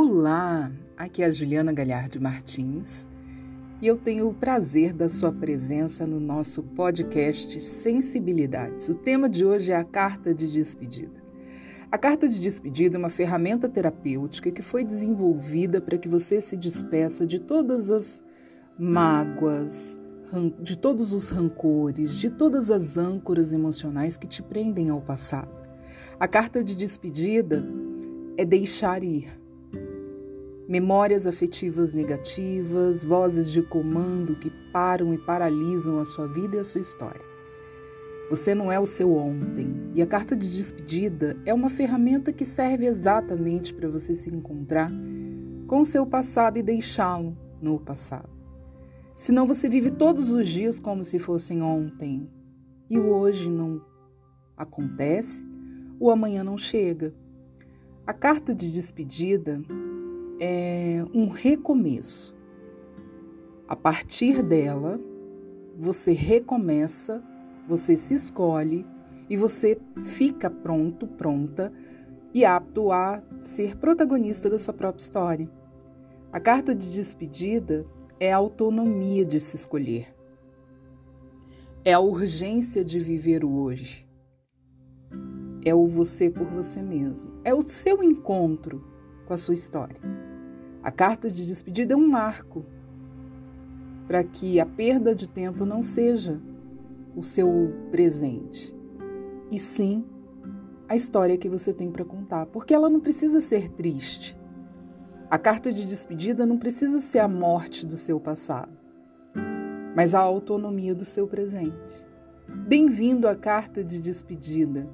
Olá, aqui é a Juliana Galhardi Martins e eu tenho o prazer da sua presença no nosso podcast Sensibilidades. O tema de hoje é a carta de despedida. A carta de despedida é uma ferramenta terapêutica que foi desenvolvida para que você se despeça de todas as mágoas, de todos os rancores, de todas as âncoras emocionais que te prendem ao passado. A carta de despedida é deixar ir memórias afetivas negativas, vozes de comando que param e paralisam a sua vida e a sua história. Você não é o seu ontem, e a carta de despedida é uma ferramenta que serve exatamente para você se encontrar com o seu passado e deixá-lo no passado. Senão você vive todos os dias como se fossem ontem, e o hoje não acontece, o amanhã não chega. A carta de despedida é um recomeço. A partir dela, você recomeça, você se escolhe e você fica pronto, pronta e apto a ser protagonista da sua própria história. A carta de despedida é a autonomia de se escolher. É a urgência de viver o hoje. É o você por você mesmo. É o seu encontro com a sua história. A carta de despedida é um marco para que a perda de tempo não seja o seu presente, e sim a história que você tem para contar, porque ela não precisa ser triste. A carta de despedida não precisa ser a morte do seu passado, mas a autonomia do seu presente. Bem-vindo à carta de despedida.